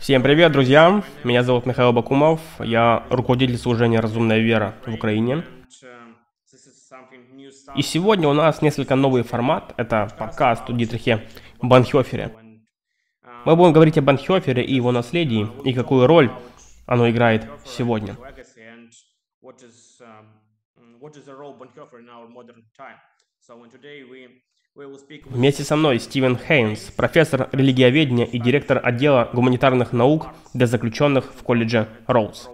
Всем привет, друзья! Меня зовут Михаил Бакумов. Я руководитель служения «Разумная вера» в Украине. И сегодня у нас несколько новый формат. Это подкаст о Дитрихе Банхёфере. Мы будем говорить о Банхёфере и его наследии, и какую роль оно играет сегодня. Вместе со мной Стивен Хейнс, профессор религиоведения и директор отдела гуманитарных наук для заключенных в колледже Роуз.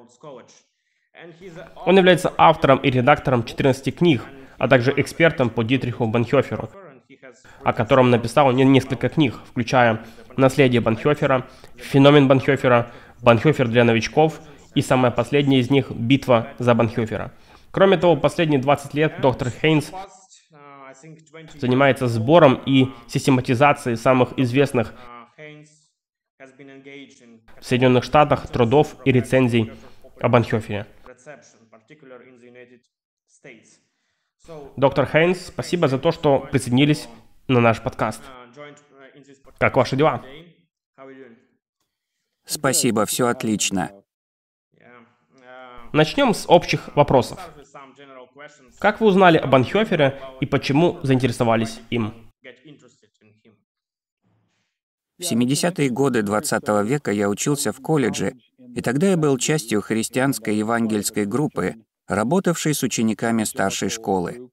Он является автором и редактором 14 книг, а также экспертом по Дитриху Банхёферу, о котором написал несколько книг, включая «Наследие Банхёфера», «Феномен Банхёфера», «Банхёфер для новичков» и самая последняя из них «Битва за Банхёфера». Кроме того, последние 20 лет доктор Хейнс занимается сбором и систематизацией самых известных в Соединенных Штатах трудов и рецензий об Анхёфере. Доктор Хейнс, спасибо за то, что присоединились на наш подкаст. Как ваши дела? Спасибо, все отлично. Начнем с общих вопросов. Как вы узнали об Анхёфере и почему заинтересовались им? В 70-е годы 20 века я учился в колледже, и тогда я был частью христианской евангельской группы, работавшей с учениками старшей школы.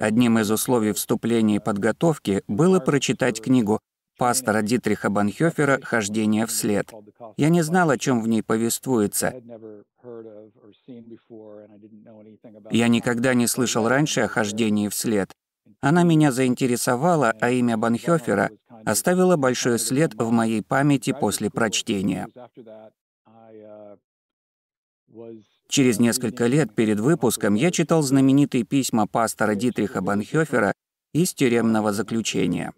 Одним из условий вступления и подготовки было прочитать книгу пастора Дитриха Банхёфера «Хождение вслед». Я не знал, о чем в ней повествуется. Я никогда не слышал раньше о хождении вслед. Она меня заинтересовала, а имя Банхёфера оставило большой след в моей памяти после прочтения. Через несколько лет перед выпуском я читал знаменитые письма пастора Дитриха Банхёфера из тюремного заключения.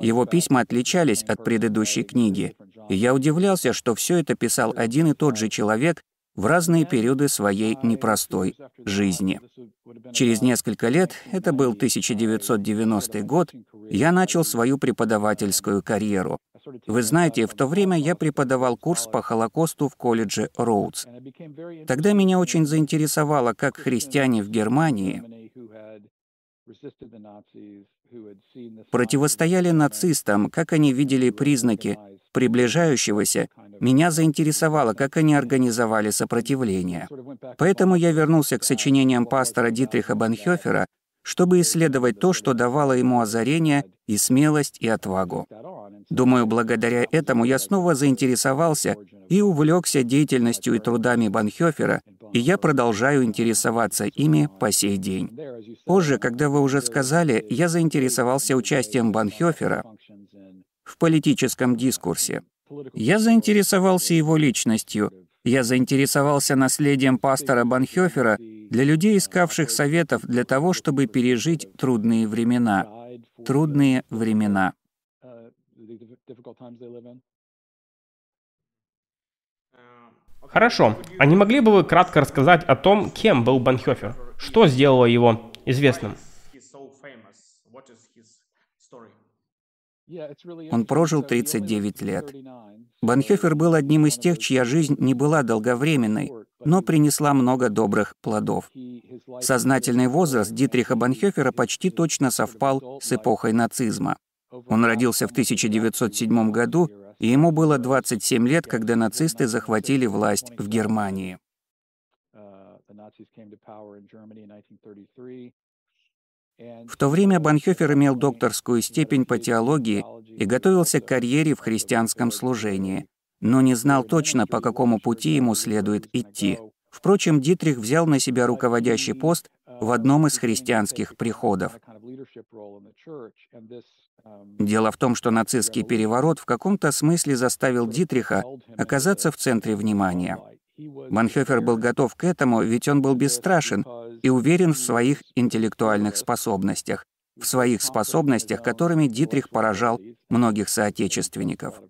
Его письма отличались от предыдущей книги, я удивлялся, что все это писал один и тот же человек в разные периоды своей непростой жизни. Через несколько лет, это был 1990 год, я начал свою преподавательскую карьеру. Вы знаете, в то время я преподавал курс по Холокосту в колледже Роудс. Тогда меня очень заинтересовало, как христиане в Германии противостояли нацистам, как они видели признаки приближающегося, меня заинтересовало, как они организовали сопротивление. Поэтому я вернулся к сочинениям пастора Дитриха Банхёфера, чтобы исследовать то, что давало ему озарение и смелость и отвагу. Думаю, благодаря этому я снова заинтересовался и увлекся деятельностью и трудами Банхёфера, и я продолжаю интересоваться ими по сей день. Позже, когда вы уже сказали, я заинтересовался участием Банхёфера в политическом дискурсе. Я заинтересовался его личностью. Я заинтересовался наследием пастора Банхёфера для людей, искавших советов для того, чтобы пережить трудные времена. Трудные времена. Хорошо. А не могли бы вы кратко рассказать о том, кем был Банхёфер? Что сделало его известным? Он прожил 39 лет. Банхёфер был одним из тех, чья жизнь не была долговременной, но принесла много добрых плодов. Сознательный возраст Дитриха Банхёфера почти точно совпал с эпохой нацизма. Он родился в 1907 году, ему было 27 лет, когда нацисты захватили власть в Германии. В то время Банхёфер имел докторскую степень по теологии и готовился к карьере в христианском служении, но не знал точно, по какому пути ему следует идти. Впрочем, Дитрих взял на себя руководящий пост в одном из христианских приходов. Дело в том, что нацистский переворот в каком-то смысле заставил Дитриха оказаться в центре внимания. Банхёфер был готов к этому, ведь он был бесстрашен и уверен в своих интеллектуальных способностях, в своих способностях, которыми Дитрих поражал многих соотечественников.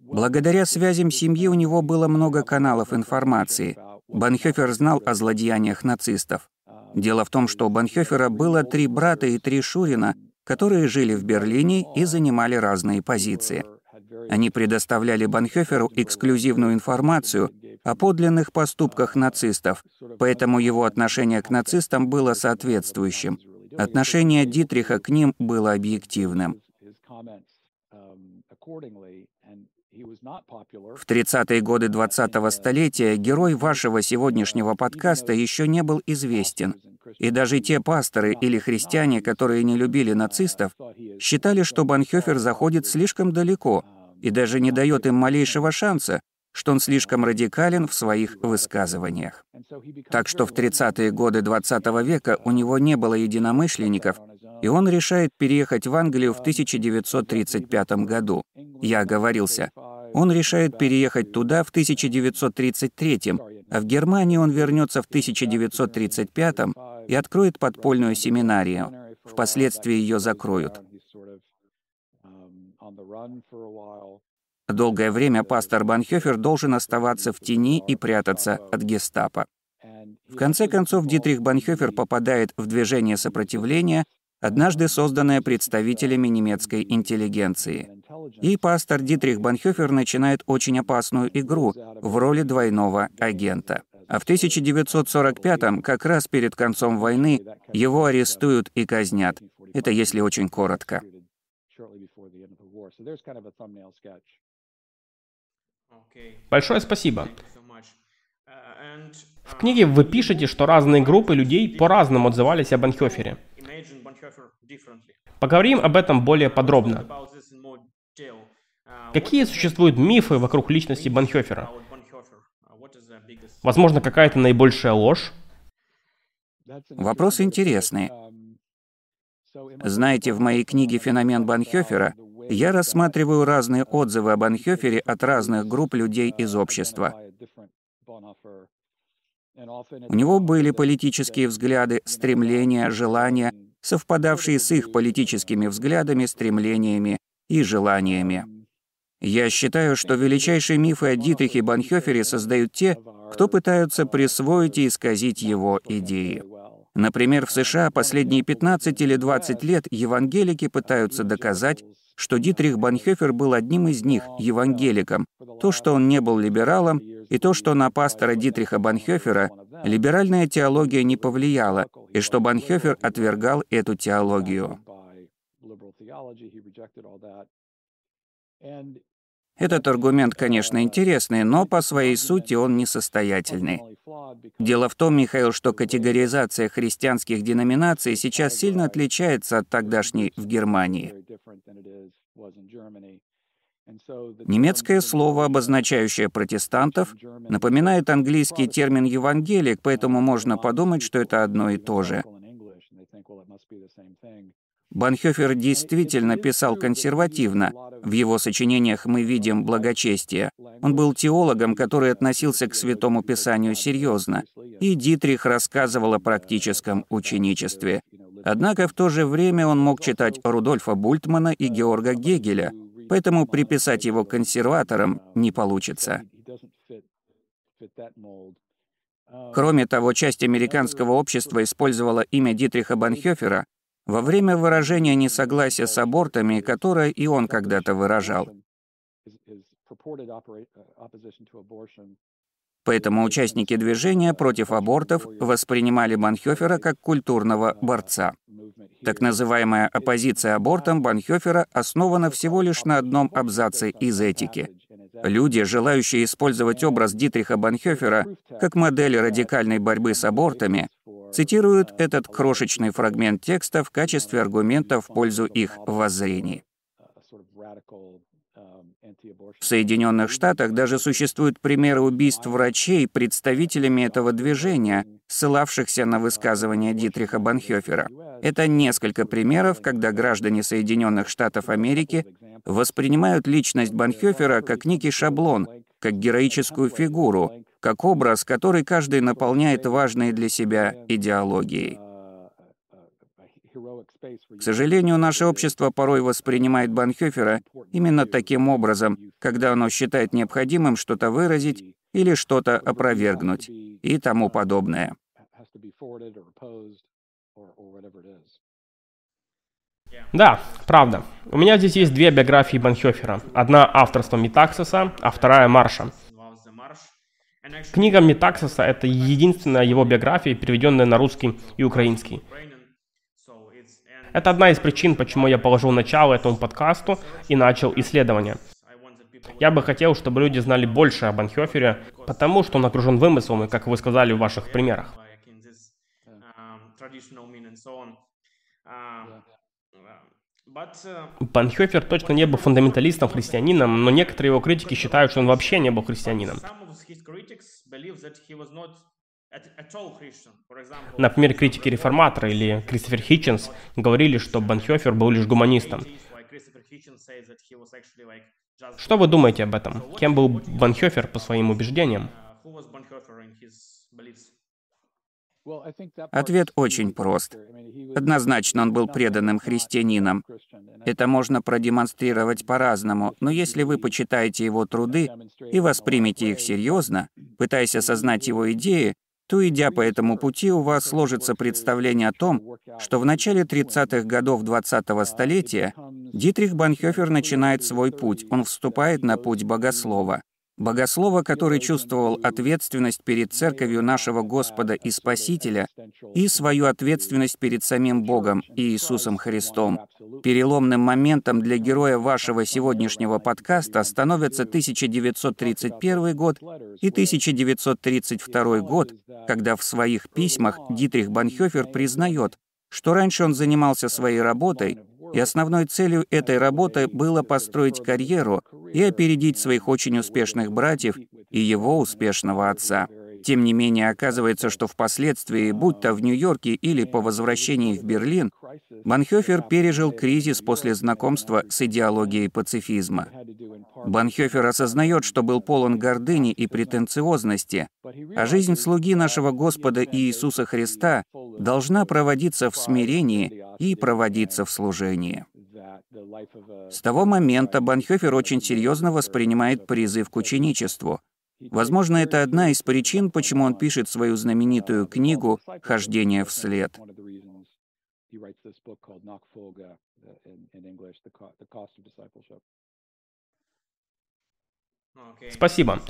Благодаря связям семьи у него было много каналов информации. Банхёфер знал о злодеяниях нацистов. Дело в том, что у Банхёфера было три брата и три шурина, которые жили в Берлине и занимали разные позиции. Они предоставляли Банхёферу эксклюзивную информацию о подлинных поступках нацистов, поэтому его отношение к нацистам было соответствующим. Отношение Дитриха к ним было объективным. В 30-е годы 20-го столетия герой вашего сегодняшнего подкаста еще не был известен, и даже те пасторы или христиане, которые не любили нацистов, считали, что Банхёфер заходит слишком далеко и даже не дает им малейшего шанса, что он слишком радикален в своих высказываниях. Так что в 30-е годы 20 -го века у него не было единомышленников, и он решает переехать в Англию в 1935 году. Я оговорился. Он решает переехать туда в 1933, а в Германии он вернется в 1935 и откроет подпольную семинарию. Впоследствии ее закроют. Долгое время пастор Банхёфер должен оставаться в тени и прятаться от гестапо. В конце концов, Дитрих Банхёфер попадает в движение сопротивления, однажды созданное представителями немецкой интеллигенции. И пастор Дитрих Банхёфер начинает очень опасную игру в роли двойного агента. А в 1945-м, как раз перед концом войны, его арестуют и казнят. Это если очень коротко. Большое спасибо. В книге вы пишете, что разные группы людей по-разному отзывались о Банхёфере. Поговорим об этом более подробно. Какие существуют мифы вокруг личности Банхёфера? Возможно, какая-то наибольшая ложь? Вопрос интересный. Знаете, в моей книге «Феномен Банхёфера» я рассматриваю разные отзывы об Банхёфере от разных групп людей из общества. У него были политические взгляды, стремления, желания, совпадавшие с их политическими взглядами, стремлениями и желаниями. Я считаю, что величайшие мифы о Дитрихе Банхёфере создают те, кто пытаются присвоить и исказить его идеи. Например, в США последние 15 или 20 лет евангелики пытаются доказать, что Дитрих Банхёфер был одним из них, евангеликом, то, что он не был либералом, и то, что на пастора Дитриха Банхёфера либеральная теология не повлияла, и что Банхёфер отвергал эту теологию. Этот аргумент, конечно, интересный, но по своей сути он несостоятельный. Дело в том, Михаил, что категоризация христианских деноминаций сейчас сильно отличается от тогдашней в Германии. Немецкое слово, обозначающее протестантов, напоминает английский термин «евангелик», поэтому можно подумать, что это одно и то же. Банхёфер действительно писал консервативно. В его сочинениях мы видим благочестие. Он был теологом, который относился к Святому Писанию серьезно. И Дитрих рассказывал о практическом ученичестве. Однако в то же время он мог читать Рудольфа Бультмана и Георга Гегеля, поэтому приписать его консерваторам не получится. Кроме того, часть американского общества использовала имя Дитриха Банхёфера во время выражения несогласия с абортами, которое и он когда-то выражал. Поэтому участники движения против абортов воспринимали Банхёфера как культурного борца. Так называемая оппозиция абортам Банхёфера основана всего лишь на одном абзаце из этики. Люди, желающие использовать образ Дитриха Банхёфера как модель радикальной борьбы с абортами, цитируют этот крошечный фрагмент текста в качестве аргумента в пользу их воззрений. В Соединенных Штатах даже существуют примеры убийств врачей представителями этого движения, ссылавшихся на высказывания Дитриха Банхёфера. Это несколько примеров, когда граждане Соединенных Штатов Америки воспринимают личность Банхёфера как некий шаблон, как героическую фигуру, как образ, который каждый наполняет важной для себя идеологией. К сожалению, наше общество порой воспринимает Банхёфера именно таким образом, когда оно считает необходимым что-то выразить или что-то опровергнуть и тому подобное. Да, правда. У меня здесь есть две биографии Банхёфера. Одна авторства Метаксиса, а вторая Марша. Книга Метаксиса — это единственная его биография, переведенная на русский и украинский. Это одна из причин, почему я положил начало этому подкасту и начал исследование. Я бы хотел, чтобы люди знали больше о Банхёфере, потому что он окружен вымыслами, как вы сказали в ваших примерах. Банхёфер точно не был фундаменталистом, христианином, но некоторые его критики считают, что он вообще не был христианином. Например, критики реформатора или Кристофер Хитченс говорили, что Банхёфер был лишь гуманистом. Что вы думаете об этом? Кем был Банхёфер по своим убеждениям? Ответ очень прост. Однозначно он был преданным христианином. Это можно продемонстрировать по-разному, но если вы почитаете его труды и воспримете их серьезно, пытаясь осознать его идеи, то, идя по этому пути, у вас сложится представление о том, что в начале 30-х годов 20-го столетия Дитрих Банхёфер начинает свой путь, он вступает на путь богослова. Богослова, который чувствовал ответственность перед церковью нашего Господа и Спасителя и свою ответственность перед самим Богом и Иисусом Христом. Переломным моментом для героя вашего сегодняшнего подкаста становятся 1931 год и 1932 год, когда в своих письмах Дитрих Банхёфер признает, что раньше он занимался своей работой, и основной целью этой работы было построить карьеру и опередить своих очень успешных братьев и его успешного отца. Тем не менее, оказывается, что впоследствии, будь то в Нью-Йорке или по возвращении в Берлин, Банхёфер пережил кризис после знакомства с идеологией пацифизма. Банхёфер осознает, что был полон гордыни и претенциозности, а жизнь слуги нашего Господа Иисуса Христа должна проводиться в смирении и проводиться в служении. С того момента Банхёфер очень серьезно воспринимает призыв к ученичеству. Возможно, это одна из причин, почему он пишет свою знаменитую книгу «Хождение вслед». Спасибо.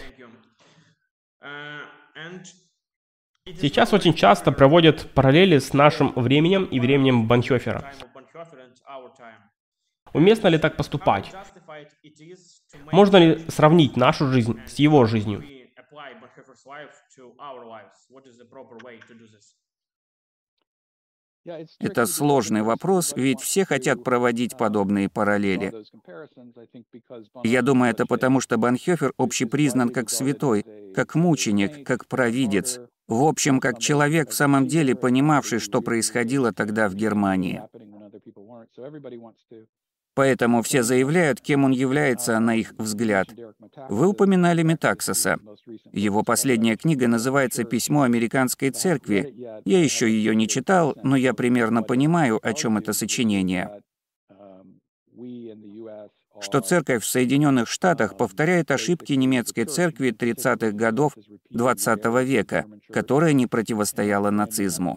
Сейчас очень часто проводят параллели с нашим временем и временем Банхёфера. Уместно ли так поступать? Можно ли сравнить нашу жизнь с его жизнью? Это сложный вопрос, ведь все хотят проводить подобные параллели. Я думаю, это потому, что Банхёфер общепризнан как святой, как мученик, как провидец, в общем, как человек в самом деле понимавший, что происходило тогда в Германии. Поэтому все заявляют, кем он является, на их взгляд. Вы упоминали Метаксоса. Его последняя книга называется «Письмо американской церкви». Я еще ее не читал, но я примерно понимаю, о чем это сочинение что церковь в Соединенных Штатах повторяет ошибки немецкой церкви 30-х годов XX века, которая не противостояла нацизму.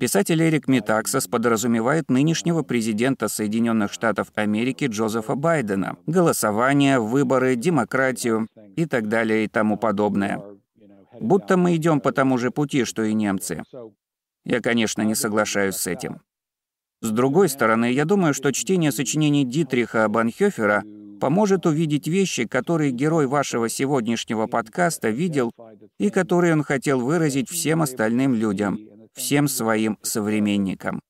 Писатель Эрик Метаксос подразумевает нынешнего президента Соединенных Штатов Америки Джозефа Байдена, голосование, выборы, демократию и так далее и тому подобное. Будто мы идем по тому же пути, что и немцы. Я, конечно, не соглашаюсь с этим. С другой стороны, я думаю, что чтение сочинений Дитриха Банхёфера поможет увидеть вещи, которые герой вашего сегодняшнего подкаста видел и которые он хотел выразить всем остальным людям, всем своим современникам.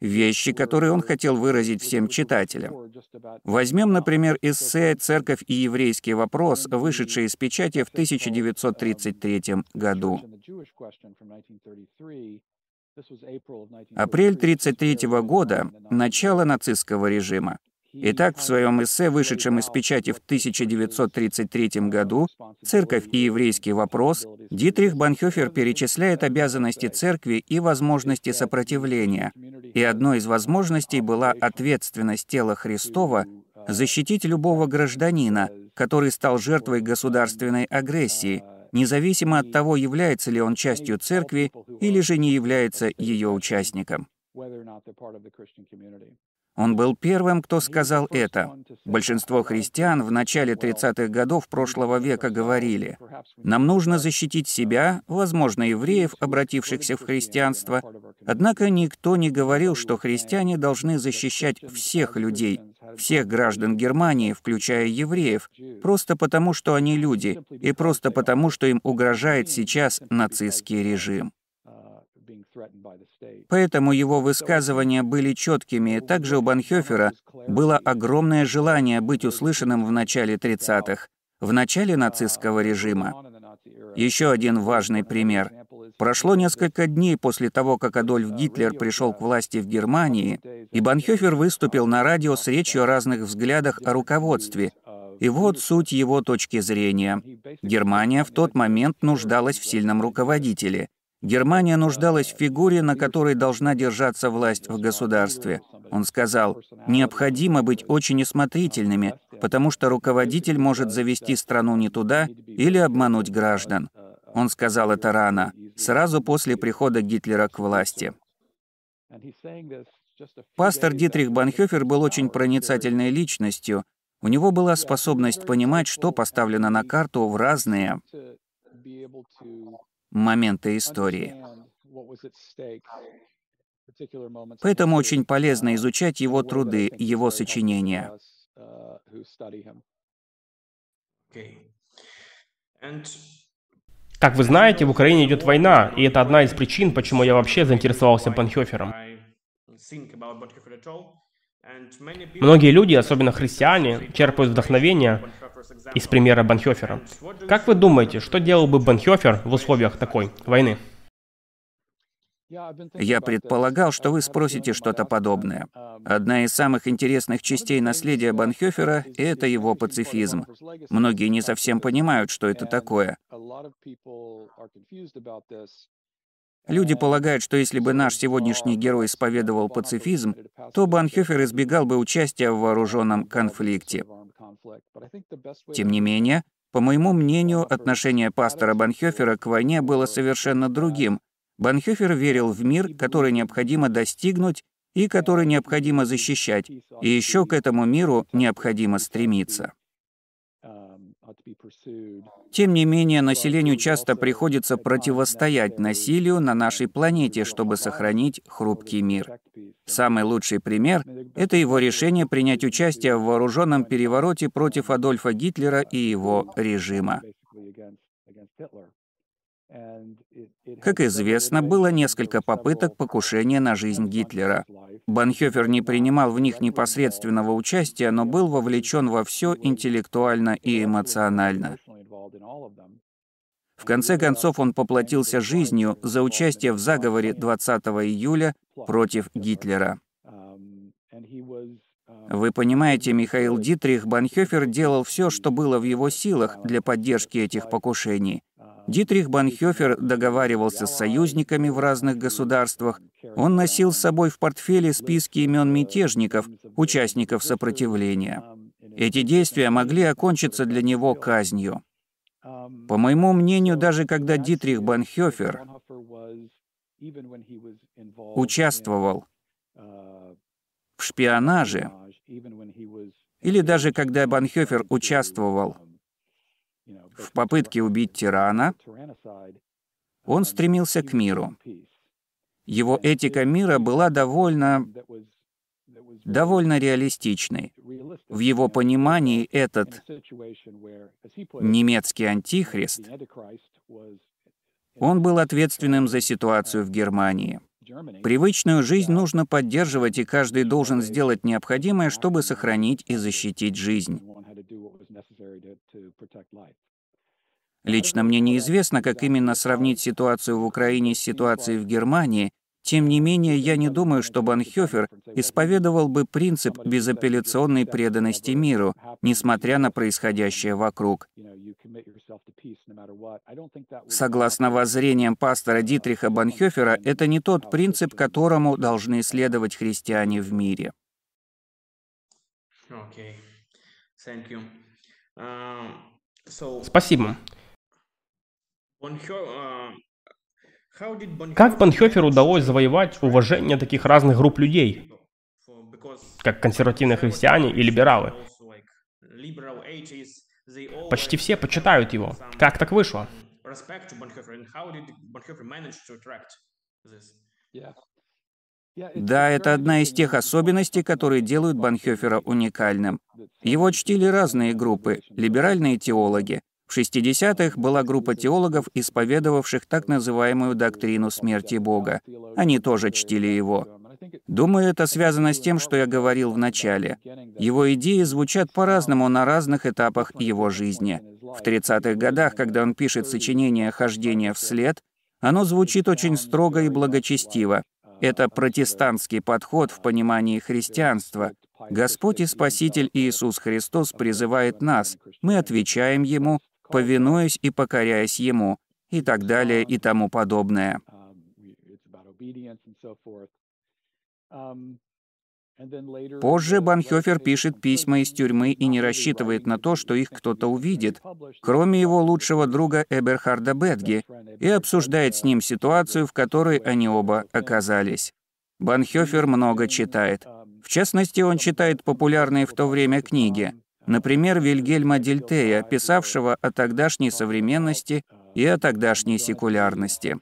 Вещи, которые он хотел выразить всем читателям. Возьмем, например, эссе «Церковь и еврейский вопрос», вышедшее из печати в 1933 году. Апрель 1933 года — начало нацистского режима. Итак, в своем эссе, вышедшем из печати в 1933 году «Церковь и еврейский вопрос», Дитрих Банхёфер перечисляет обязанности церкви и возможности сопротивления. И одной из возможностей была ответственность тела Христова защитить любого гражданина, который стал жертвой государственной агрессии, независимо от того, является ли он частью церкви или же не является ее участником. Он был первым, кто сказал это. Большинство христиан в начале 30-х годов прошлого века говорили, «Нам нужно защитить себя, возможно, евреев, обратившихся в христианство». Однако никто не говорил, что христиане должны защищать всех людей, всех граждан Германии, включая евреев, просто потому, что они люди, и просто потому, что им угрожает сейчас нацистский режим. Поэтому его высказывания были четкими. Также у Банхёфера было огромное желание быть услышанным в начале 30-х, в начале нацистского режима. Еще один важный пример. Прошло несколько дней после того, как Адольф Гитлер пришел к власти в Германии, и Банхёфер выступил на радио с речью о разных взглядах о руководстве. И вот суть его точки зрения. Германия в тот момент нуждалась в сильном руководителе — Германия нуждалась в фигуре, на которой должна держаться власть в государстве. Он сказал, необходимо быть очень осмотрительными, потому что руководитель может завести страну не туда или обмануть граждан. Он сказал это рано, сразу после прихода Гитлера к власти. Пастор Дитрих Банхёфер был очень проницательной личностью. У него была способность понимать, что поставлено на карту в разные моменты истории. Поэтому очень полезно изучать его труды, его сочинения. Как вы знаете, в Украине идет война, и это одна из причин, почему я вообще заинтересовался Банхёфером. Многие люди, особенно христиане, черпают вдохновение из примера Банхёфера. Как вы думаете, что делал бы Банхёфер в условиях такой войны? Я предполагал, что вы спросите что-то подобное. Одна из самых интересных частей наследия Банхёфера — это его пацифизм. Многие не совсем понимают, что это такое. Люди полагают, что если бы наш сегодняшний герой исповедовал пацифизм, то Банхёфер избегал бы участия в вооруженном конфликте. Тем не менее, по моему мнению, отношение пастора Банхёфера к войне было совершенно другим. Банхёфер верил в мир, который необходимо достигнуть и который необходимо защищать, и еще к этому миру необходимо стремиться. Тем не менее, населению часто приходится противостоять насилию на нашей планете, чтобы сохранить хрупкий мир. Самый лучший пример — это его решение принять участие в вооруженном перевороте против Адольфа Гитлера и его режима. Как известно, было несколько попыток покушения на жизнь Гитлера. Банхёфер не принимал в них непосредственного участия, но был вовлечен во все интеллектуально и эмоционально. В конце концов, он поплатился жизнью за участие в заговоре 20 июля против Гитлера. Вы понимаете, Михаил Дитрих Банхёфер делал все, что было в его силах для поддержки этих покушений. Дитрих Банхёфер договаривался с союзниками в разных государствах. Он носил с собой в портфеле списки имен мятежников, участников сопротивления. Эти действия могли окончиться для него казнью. По моему мнению, даже когда Дитрих Банхёфер участвовал в шпионаже, или даже когда Банхёфер участвовал в попытке убить тирана, он стремился к миру. Его этика мира была довольно довольно реалистичной. В его понимании этот немецкий антихрист, он был ответственным за ситуацию в Германии. Привычную жизнь нужно поддерживать, и каждый должен сделать необходимое, чтобы сохранить и защитить жизнь. Лично мне неизвестно, как именно сравнить ситуацию в Украине с ситуацией в Германии, тем не менее, я не думаю, что Банхёфер исповедовал бы принцип безапелляционной преданности миру, несмотря на происходящее вокруг. Согласно воззрениям пастора Дитриха Банхёфера, это не тот принцип, которому должны следовать христиане в мире. Спасибо. Как Банхёферу удалось завоевать уважение таких разных групп людей, как консервативные христиане и либералы? Почти все почитают его. Как так вышло? Да, это одна из тех особенностей, которые делают Банхёфера уникальным. Его чтили разные группы, либеральные теологи. В 60-х была группа теологов, исповедовавших так называемую доктрину смерти Бога. Они тоже чтили его. Думаю, это связано с тем, что я говорил в начале. Его идеи звучат по-разному на разных этапах его жизни. В 30-х годах, когда он пишет сочинение «Хождение вслед», оно звучит очень строго и благочестиво. Это протестантский подход в понимании христианства. Господь и Спаситель Иисус Христос призывает нас, мы отвечаем Ему, повинуясь и покоряясь Ему, и так далее и тому подобное. Позже Банхёфер пишет письма из тюрьмы и не рассчитывает на то, что их кто-то увидит, кроме его лучшего друга Эберхарда Бетги, и обсуждает с ним ситуацию, в которой они оба оказались. Банхёфер много читает. В частности, он читает популярные в то время книги. Например, Вильгельма Дельтея, писавшего о тогдашней современности и о тогдашней секулярности.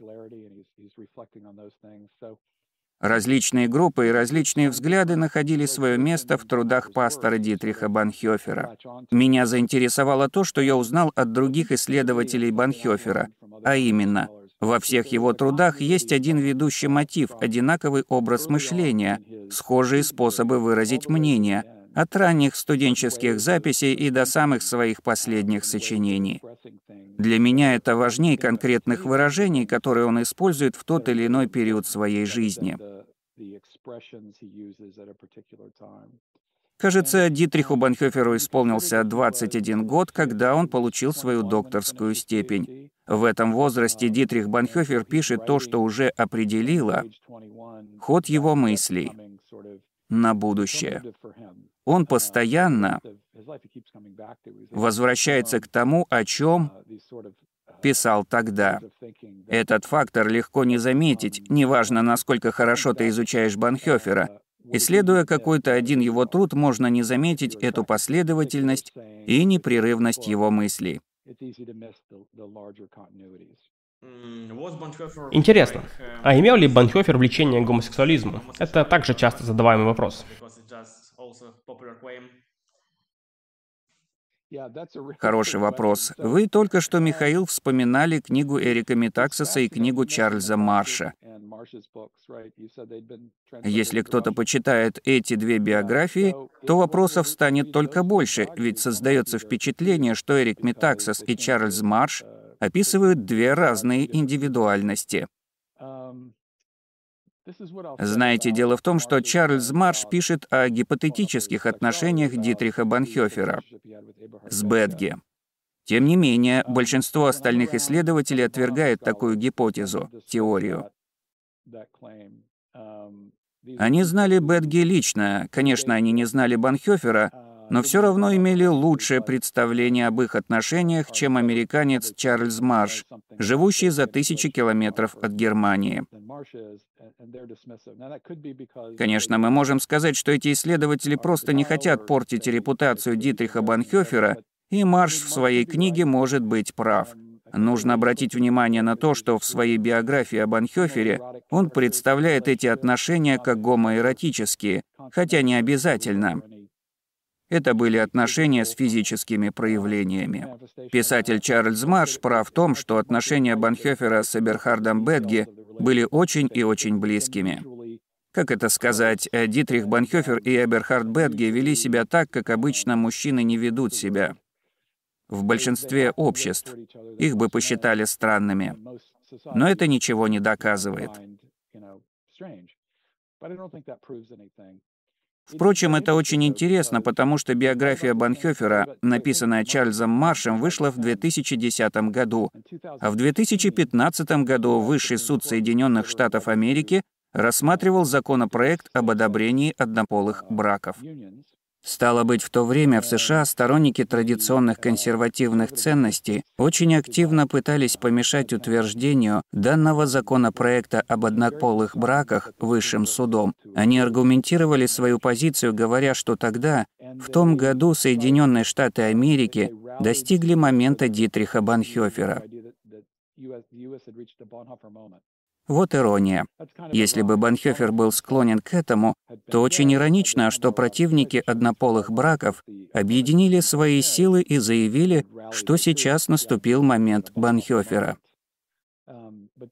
Различные группы и различные взгляды находили свое место в трудах пастора Дитриха Банхёфера. Меня заинтересовало то, что я узнал от других исследователей Банхёфера, а именно, во всех его трудах есть один ведущий мотив, одинаковый образ мышления, схожие способы выразить мнение, от ранних студенческих записей и до самых своих последних сочинений. Для меня это важнее конкретных выражений, которые он использует в тот или иной период своей жизни. Кажется, Дитриху Банхёферу исполнился 21 год, когда он получил свою докторскую степень. В этом возрасте Дитрих Банхёфер пишет то, что уже определило ход его мыслей на будущее. Он постоянно возвращается к тому, о чем писал тогда. Этот фактор легко не заметить, неважно, насколько хорошо ты изучаешь Банхёфера. Исследуя какой-то один его труд, можно не заметить эту последовательность и непрерывность его мыслей. Интересно, а имел ли Банхёфер влечение к гомосексуализму? Это также часто задаваемый вопрос. Хороший вопрос. Вы только что, Михаил, вспоминали книгу Эрика Метаксоса и книгу Чарльза Марша. Если кто-то почитает эти две биографии, то вопросов станет только больше, ведь создается впечатление, что Эрик Метаксос и Чарльз Марш описывают две разные индивидуальности. Знаете, дело в том, что Чарльз Марш пишет о гипотетических отношениях Дитриха Банхёфера с Бетге. Тем не менее, большинство остальных исследователей отвергает такую гипотезу, теорию. Они знали Бетге лично, конечно, они не знали Банхёфера, но все равно имели лучшее представление об их отношениях, чем американец Чарльз Марш, живущий за тысячи километров от Германии. Конечно, мы можем сказать, что эти исследователи просто не хотят портить репутацию Дитриха Банхёфера, и Марш в своей книге может быть прав. Нужно обратить внимание на то, что в своей биографии о Банхёфере он представляет эти отношения как гомоэротические, хотя не обязательно. Это были отношения с физическими проявлениями. Писатель Чарльз Марш прав в том, что отношения Банхёфера с Эберхардом Бетге были очень и очень близкими. Как это сказать, Дитрих Банхёфер и Эберхард Бетге вели себя так, как обычно мужчины не ведут себя. В большинстве обществ их бы посчитали странными. Но это ничего не доказывает. Впрочем, это очень интересно, потому что биография Банхёфера, написанная Чарльзом Маршем, вышла в 2010 году, а в 2015 году Высший суд Соединенных Штатов Америки рассматривал законопроект об одобрении однополых браков. Стало быть, в то время в США сторонники традиционных консервативных ценностей очень активно пытались помешать утверждению данного законопроекта об однополых браках высшим судом. Они аргументировали свою позицию, говоря, что тогда, в том году Соединенные Штаты Америки достигли момента Дитриха Банхёфера. Вот ирония. Если бы Банхёфер был склонен к этому, то очень иронично, что противники однополых браков объединили свои силы и заявили, что сейчас наступил момент Банхёфера.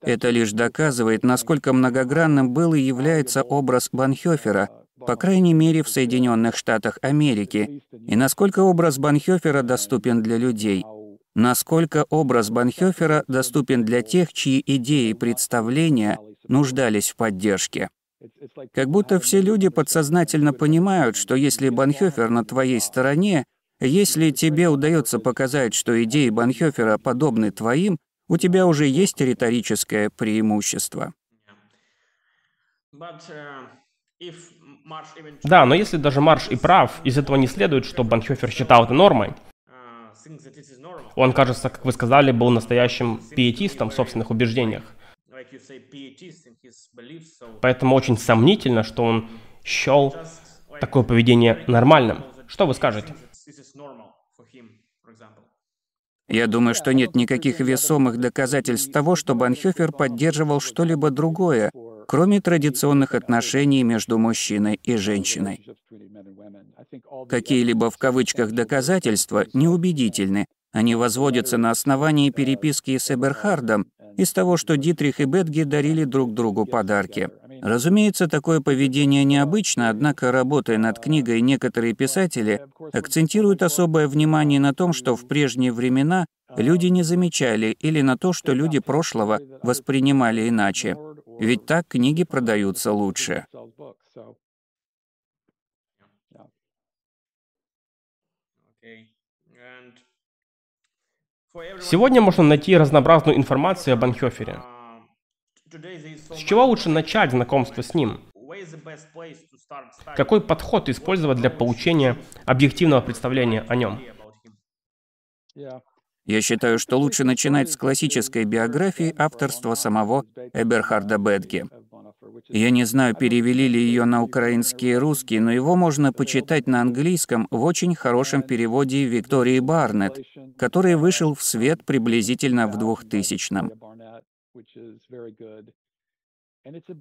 Это лишь доказывает, насколько многогранным был и является образ Банхёфера, по крайней мере в Соединенных Штатах Америки, и насколько образ Банхёфера доступен для людей – насколько образ Банхёфера доступен для тех, чьи идеи и представления нуждались в поддержке. Как будто все люди подсознательно понимают, что если Банхёфер на твоей стороне, если тебе удается показать, что идеи Банхёфера подобны твоим, у тебя уже есть риторическое преимущество. Да, но если даже Марш и прав, из этого не следует, что Банхёфер считал это нормой. Он, кажется, как вы сказали, был настоящим пиетистом в собственных убеждениях. Поэтому очень сомнительно, что он счел такое поведение нормальным. Что вы скажете? Я думаю, что нет никаких весомых доказательств того, что Банхёфер поддерживал что-либо другое, кроме традиционных отношений между мужчиной и женщиной. Какие-либо в кавычках доказательства неубедительны, они возводятся на основании переписки с Эберхардом из того, что Дитрих и Бетги дарили друг другу подарки. Разумеется, такое поведение необычно, однако, работая над книгой, некоторые писатели акцентируют особое внимание на том, что в прежние времена люди не замечали или на то, что люди прошлого воспринимали иначе. Ведь так книги продаются лучше. Сегодня можно найти разнообразную информацию об Анхёфере. С чего лучше начать знакомство с ним? Какой подход использовать для получения объективного представления о нем? Я считаю, что лучше начинать с классической биографии авторства самого Эберхарда Бетге. Я не знаю, перевели ли ее на украинский и русский, но его можно почитать на английском в очень хорошем переводе Виктории Барнетт, который вышел в свет приблизительно в 2000-м.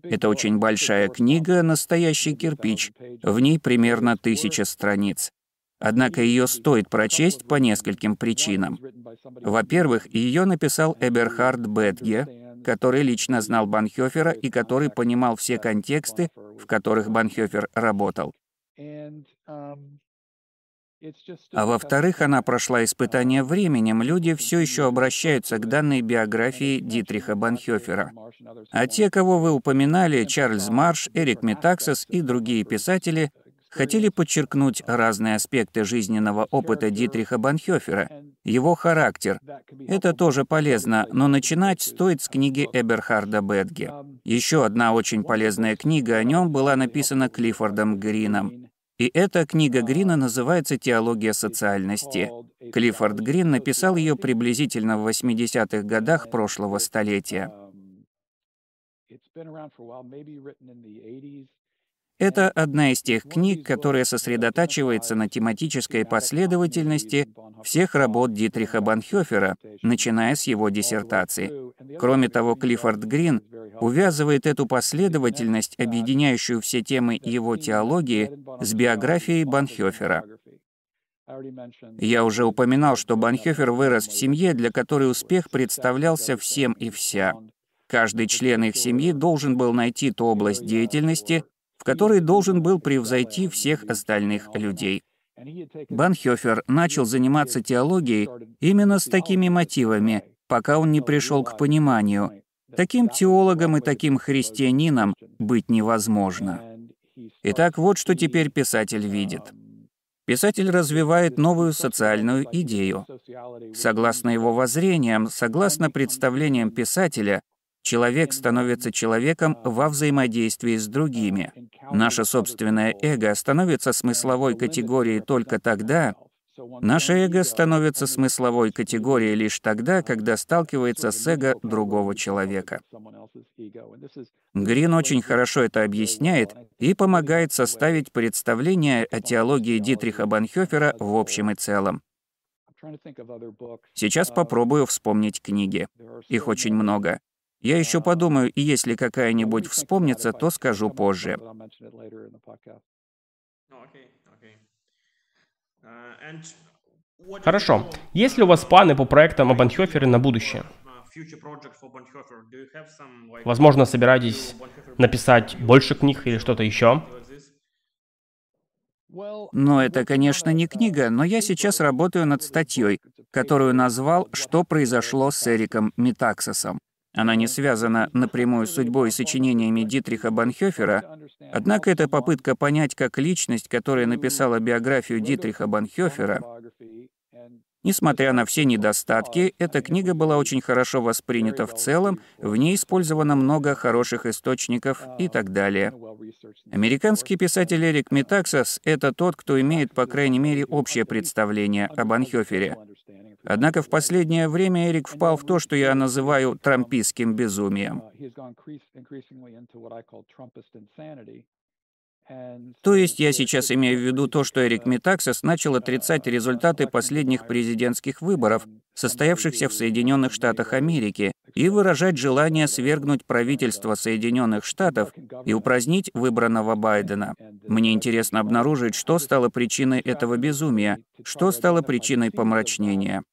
Это очень большая книга, настоящий кирпич. В ней примерно тысяча страниц. Однако ее стоит прочесть по нескольким причинам. Во-первых, ее написал Эберхард Бетге, который лично знал Банхёфера и который понимал все контексты, в которых Банхёфер работал. А во-вторых, она прошла испытание временем. Люди все еще обращаются к данной биографии Дитриха Банхёфера. А те, кого вы упоминали, Чарльз Марш, Эрик Метаксос и другие писатели, хотели подчеркнуть разные аспекты жизненного опыта Дитриха Банхёфера, его характер. Это тоже полезно, но начинать стоит с книги Эберхарда Бетге. Еще одна очень полезная книга о нем была написана Клиффордом Грином. И эта книга Грина называется «Теология социальности». Клиффорд Грин написал ее приблизительно в 80-х годах прошлого столетия. Это одна из тех книг, которая сосредотачивается на тематической последовательности всех работ Дитриха Банхёфера, начиная с его диссертации. Кроме того, Клиффорд Грин увязывает эту последовательность, объединяющую все темы его теологии, с биографией Банхёфера. Я уже упоминал, что Банхёфер вырос в семье, для которой успех представлялся всем и вся. Каждый член их семьи должен был найти ту область деятельности, в которой должен был превзойти всех остальных людей. Банхёфер начал заниматься теологией именно с такими мотивами, пока он не пришел к пониманию. Таким теологом и таким христианином быть невозможно. Итак, вот что теперь писатель видит. Писатель развивает новую социальную идею. Согласно его воззрениям, согласно представлениям писателя, Человек становится человеком во взаимодействии с другими. Наше собственное эго становится смысловой категорией только тогда, Наше эго становится смысловой категорией лишь тогда, когда сталкивается с эго другого человека. Грин очень хорошо это объясняет и помогает составить представление о теологии Дитриха Банхёфера в общем и целом. Сейчас попробую вспомнить книги. Их очень много. Я еще подумаю, и если какая-нибудь вспомнится, то скажу позже. Хорошо. Есть ли у вас планы по проектам о Банхёфере на будущее? Возможно, собираетесь написать больше книг или что-то еще? Ну, это, конечно, не книга, но я сейчас работаю над статьей, которую назвал «Что произошло с Эриком Метаксосом». Она не связана напрямую с судьбой и сочинениями Дитриха Банхёфера, однако это попытка понять, как личность, которая написала биографию Дитриха Банхёфера, Несмотря на все недостатки, эта книга была очень хорошо воспринята в целом, в ней использовано много хороших источников и так далее. Американский писатель Эрик Метаксас — это тот, кто имеет, по крайней мере, общее представление об Анхёфере. Однако в последнее время Эрик впал в то, что я называю трампистским безумием. То есть я сейчас имею в виду то, что Эрик Метаксис начал отрицать результаты последних президентских выборов, состоявшихся в Соединенных Штатах Америки, и выражать желание свергнуть правительство Соединенных Штатов и упразднить выбранного Байдена. Мне интересно обнаружить, что стало причиной этого безумия, что стало причиной помрачнения.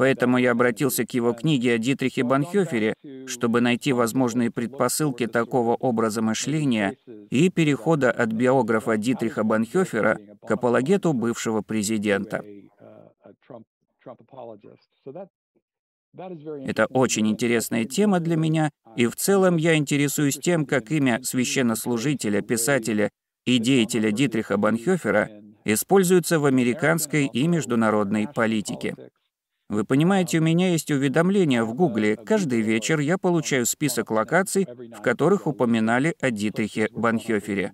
Поэтому я обратился к его книге о Дитрихе Банхёфере, чтобы найти возможные предпосылки такого образа мышления и перехода от биографа Дитриха Банхёфера к апологету бывшего президента. Это очень интересная тема для меня, и в целом я интересуюсь тем, как имя священнослужителя, писателя и деятеля Дитриха Банхёфера используется в американской и международной политике. Вы понимаете, у меня есть уведомления в Гугле. Каждый вечер я получаю список локаций, в которых упоминали о Дитрихе Банхёфере.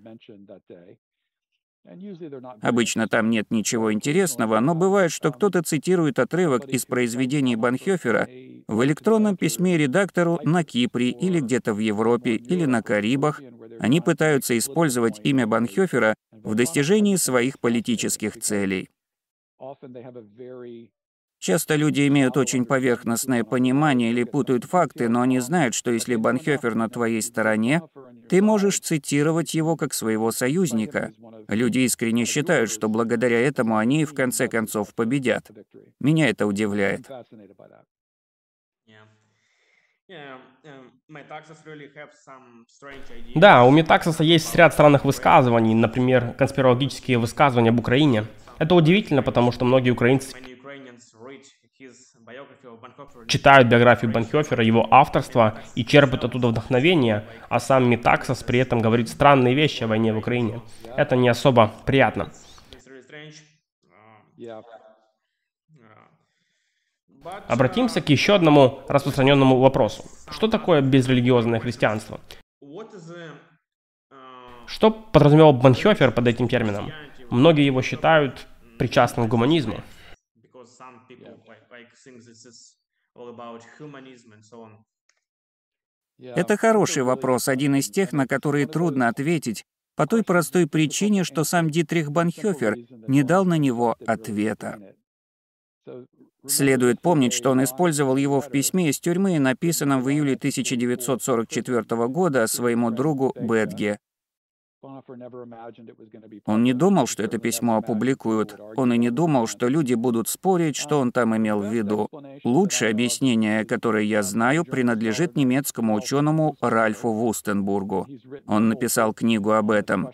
Обычно там нет ничего интересного, но бывает, что кто-то цитирует отрывок из произведений Банхёфера в электронном письме редактору на Кипре или где-то в Европе или на Карибах. Они пытаются использовать имя Банхёфера в достижении своих политических целей. Часто люди имеют очень поверхностное понимание или путают факты, но они знают, что если Банхёфер на твоей стороне, ты можешь цитировать его как своего союзника. Люди искренне считают, что благодаря этому они в конце концов победят. Меня это удивляет. Да, у Метаксоса есть ряд странных высказываний, например, конспирологические высказывания об Украине. Это удивительно, потому что многие украинцы читают биографию Банхёфера, его авторство и черпают оттуда вдохновение, а сам Метаксос при этом говорит странные вещи о войне в Украине. Это не особо приятно. Обратимся к еще одному распространенному вопросу. Что такое безрелигиозное христианство? Что подразумевал Банхёфер под этим термином? Многие его считают причастным к гуманизму. Это хороший вопрос, один из тех, на которые трудно ответить, по той простой причине, что сам Дитрих Банхёфер не дал на него ответа. Следует помнить, что он использовал его в письме из тюрьмы, написанном в июле 1944 года своему другу Бетге. Он не думал, что это письмо опубликуют. Он и не думал, что люди будут спорить, что он там имел в виду. Лучшее объяснение, которое я знаю, принадлежит немецкому ученому Ральфу Вустенбургу. Он написал книгу об этом.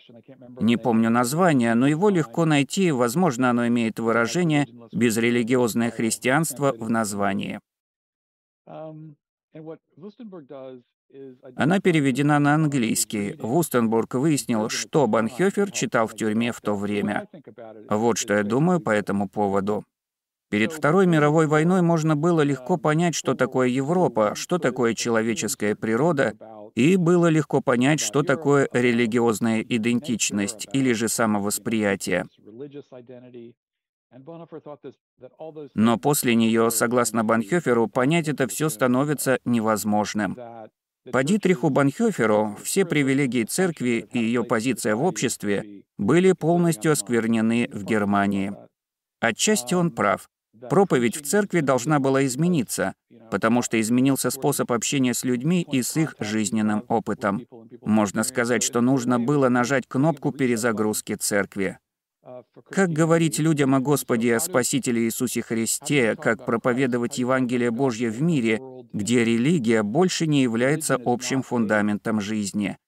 Не помню название, но его легко найти, возможно, оно имеет выражение «безрелигиозное христианство» в названии. Она переведена на английский. Вустенбург выяснил, что Банхёфер читал в тюрьме в то время. Вот что я думаю по этому поводу. Перед Второй мировой войной можно было легко понять, что такое Европа, что такое человеческая природа, и было легко понять, что такое религиозная идентичность или же самовосприятие. Но после нее, согласно Банхёферу, понять это все становится невозможным. По Дитриху Банхёферу все привилегии церкви и ее позиция в обществе были полностью осквернены в Германии. Отчасти он прав. Проповедь в церкви должна была измениться, потому что изменился способ общения с людьми и с их жизненным опытом. Можно сказать, что нужно было нажать кнопку перезагрузки церкви. Как говорить людям о Господе о Спасителе Иисусе Христе, как проповедовать Евангелие Божье в мире, где религия больше не является общим фундаментом жизни?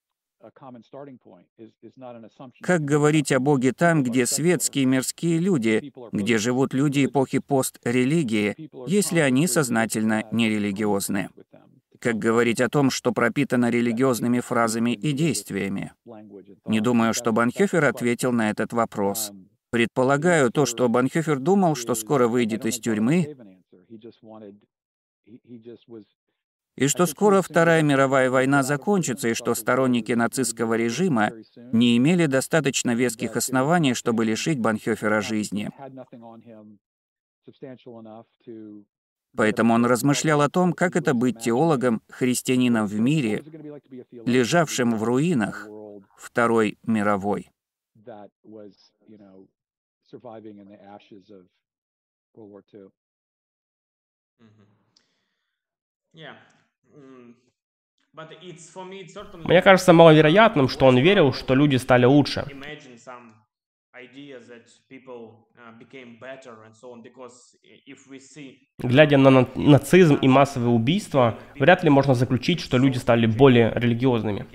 Как говорить о Боге там, где светские мирские люди, где живут люди эпохи пост-религии, если они сознательно нерелигиозны? Как говорить о том, что пропитано религиозными фразами и действиями? Не думаю, что Банхёфер ответил на этот вопрос. Предполагаю то, что Банхёфер думал, что скоро выйдет из тюрьмы, и что скоро Вторая мировая война закончится, и что сторонники нацистского режима не имели достаточно веских оснований, чтобы лишить Банхёфера жизни. Поэтому он размышлял о том, как это быть теологом, христианином в мире, лежавшим в руинах Второй мировой. Мне кажется маловероятным, что он верил, что люди стали лучше. Глядя на нацизм и массовые убийства, вряд ли можно заключить, что люди стали более религиозными.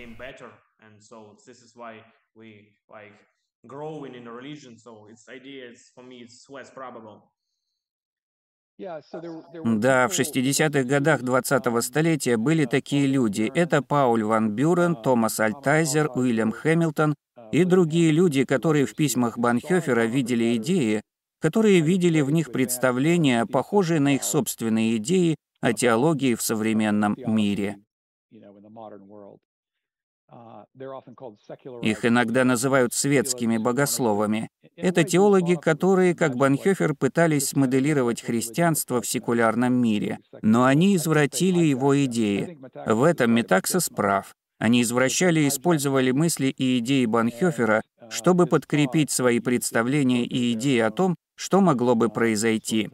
Да, в 60-х годах 20-го столетия были такие люди. Это Пауль Ван Бюрен, Томас Альтайзер, Уильям Хэмилтон, и другие люди, которые в письмах Банхёфера видели идеи, которые видели в них представления, похожие на их собственные идеи о теологии в современном мире. Их иногда называют светскими богословами. Это теологи, которые, как Банхёфер, пытались смоделировать христианство в секулярном мире, но они извратили его идеи. В этом Метаксос прав. Они извращали и использовали мысли и идеи Банхёфера, чтобы подкрепить свои представления и идеи о том, что могло бы произойти.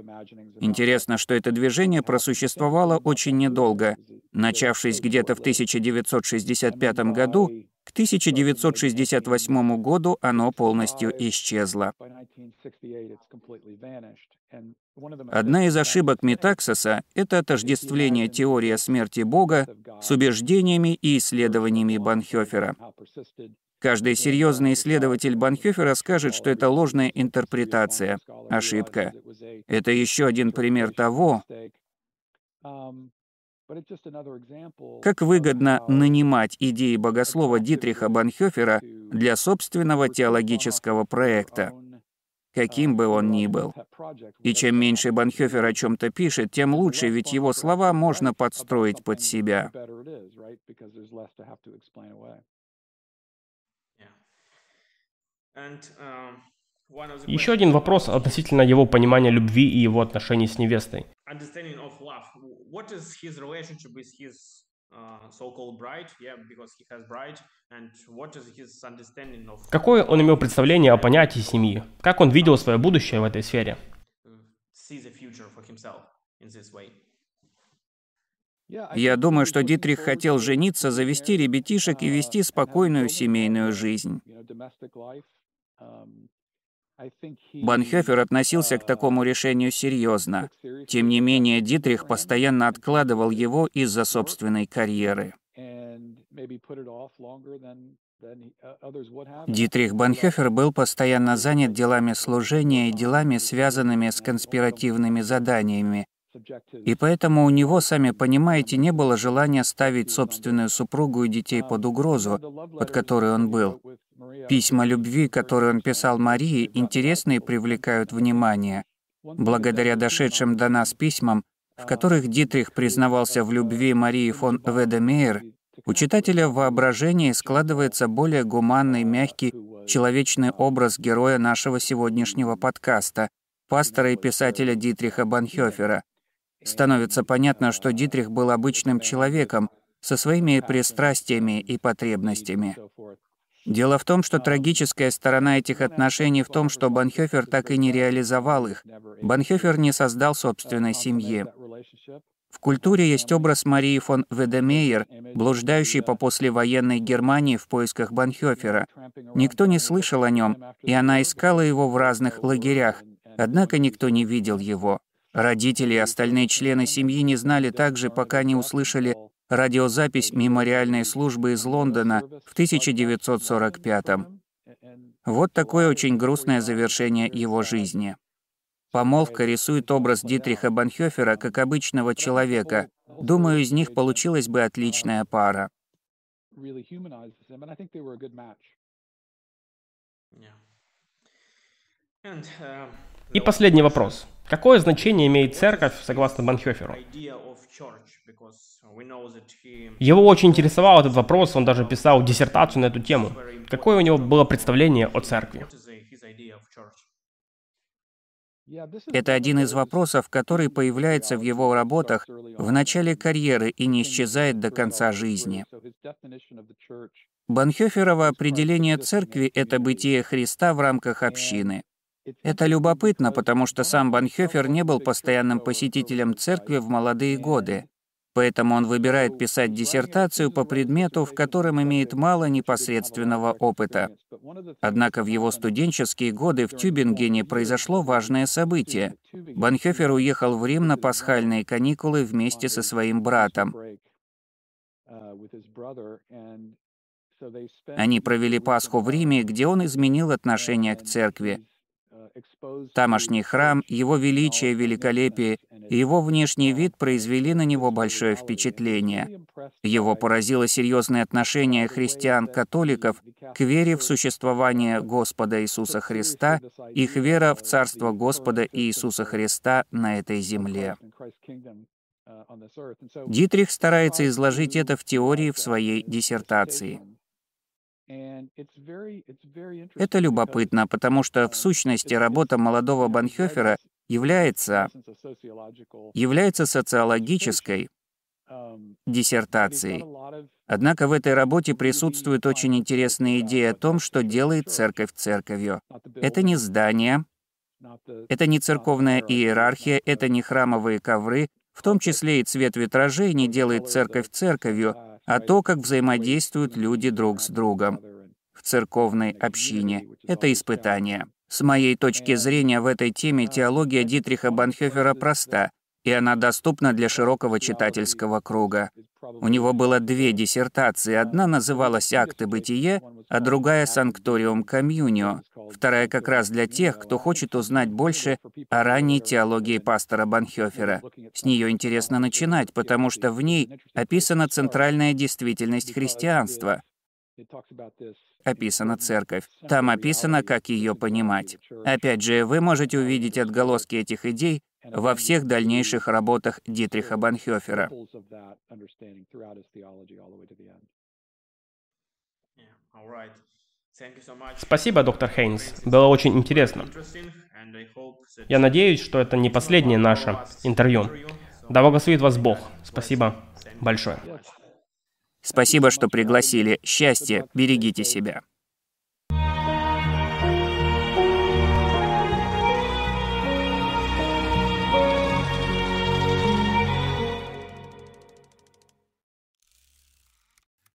Интересно, что это движение просуществовало очень недолго. Начавшись где-то в 1965 году, к 1968 году оно полностью исчезло. Одна из ошибок Метаксоса — это отождествление теории о смерти Бога с убеждениями и исследованиями Банхёфера. Каждый серьезный исследователь Банхёфера скажет, что это ложная интерпретация, ошибка. Это еще один пример того, как выгодно нанимать идеи богослова Дитриха Банхёфера для собственного теологического проекта, каким бы он ни был. И чем меньше Банхёфер о чем то пишет, тем лучше, ведь его слова можно подстроить под себя. Еще один вопрос относительно его понимания любви и его отношений с невестой. Какое он имел представление о понятии семьи? Как он видел свое будущее в этой сфере? Я думаю, что Дитрих хотел жениться, завести ребятишек и вести спокойную семейную жизнь. Банхёфер относился к такому решению серьезно. Тем не менее, Дитрих постоянно откладывал его из-за собственной карьеры. Дитрих Банхёфер был постоянно занят делами служения и делами, связанными с конспиративными заданиями, и поэтому у него, сами понимаете, не было желания ставить собственную супругу и детей под угрозу, под которой он был. Письма любви, которые он писал Марии, интересны и привлекают внимание. благодаря дошедшим до нас письмам, в которых Дитрих признавался в любви Марии фон Ведемейер, у читателя в воображении складывается более гуманный, мягкий, человечный образ героя нашего сегодняшнего подкаста, пастора и писателя Дитриха Банхёфера. Становится понятно, что Дитрих был обычным человеком со своими пристрастиями и потребностями. Дело в том, что трагическая сторона этих отношений в том, что Банхёфер так и не реализовал их. Банхёфер не создал собственной семьи. В культуре есть образ Марии фон Ведемейер, блуждающей по послевоенной Германии в поисках Банхёфера. Никто не слышал о нем, и она искала его в разных лагерях, однако никто не видел его. Родители и остальные члены семьи не знали также, пока не услышали радиозапись мемориальной службы из Лондона в 1945 -м. Вот такое очень грустное завершение его жизни. Помолвка рисует образ Дитриха Банхёфера как обычного человека. Думаю, из них получилась бы отличная пара. И последний вопрос. Какое значение имеет церковь, согласно Банхёферу? Его очень интересовал этот вопрос, он даже писал диссертацию на эту тему. Какое у него было представление о церкви? Это один из вопросов, который появляется в его работах в начале карьеры и не исчезает до конца жизни. Банхёферово определение церкви — это бытие Христа в рамках общины. Это любопытно, потому что сам Банхёфер не был постоянным посетителем церкви в молодые годы. Поэтому он выбирает писать диссертацию по предмету, в котором имеет мало непосредственного опыта. Однако в его студенческие годы в Тюбингене произошло важное событие. Банхёфер уехал в Рим на пасхальные каникулы вместе со своим братом. Они провели Пасху в Риме, где он изменил отношение к церкви. Тамошний храм, его величие, великолепие и его внешний вид произвели на него большое впечатление. Его поразило серьезное отношение христиан-католиков к вере в существование Господа Иисуса Христа, их вера в Царство Господа Иисуса Христа на этой земле. Дитрих старается изложить это в теории в своей диссертации. Это любопытно, потому что в сущности работа молодого Банхёфера является, является социологической um, диссертацией. Однако в этой работе присутствует очень интересная идея о том, что делает церковь церковью. Это не здание, это не церковная иерархия, это не храмовые ковры, в том числе и цвет витражей не делает церковь церковью, а то, как взаимодействуют люди друг с другом в церковной общине. Это испытание. С моей точки зрения, в этой теме теология Дитриха Банхёфера проста, и она доступна для широкого читательского круга. У него было две диссертации. Одна называлась «Акты бытия», а другая «Санкториум комьюнио». Вторая как раз для тех, кто хочет узнать больше о ранней теологии пастора Банхёфера. С нее интересно начинать, потому что в ней описана центральная действительность христианства. Описана церковь. Там описано, как ее понимать. Опять же, вы можете увидеть отголоски этих идей во всех дальнейших работах Дитриха Банхёфера. Спасибо, доктор Хейнс. Было очень интересно. Я надеюсь, что это не последнее наше интервью. Да благословит вас Бог. Спасибо большое. Спасибо, что пригласили. Счастья, берегите себя.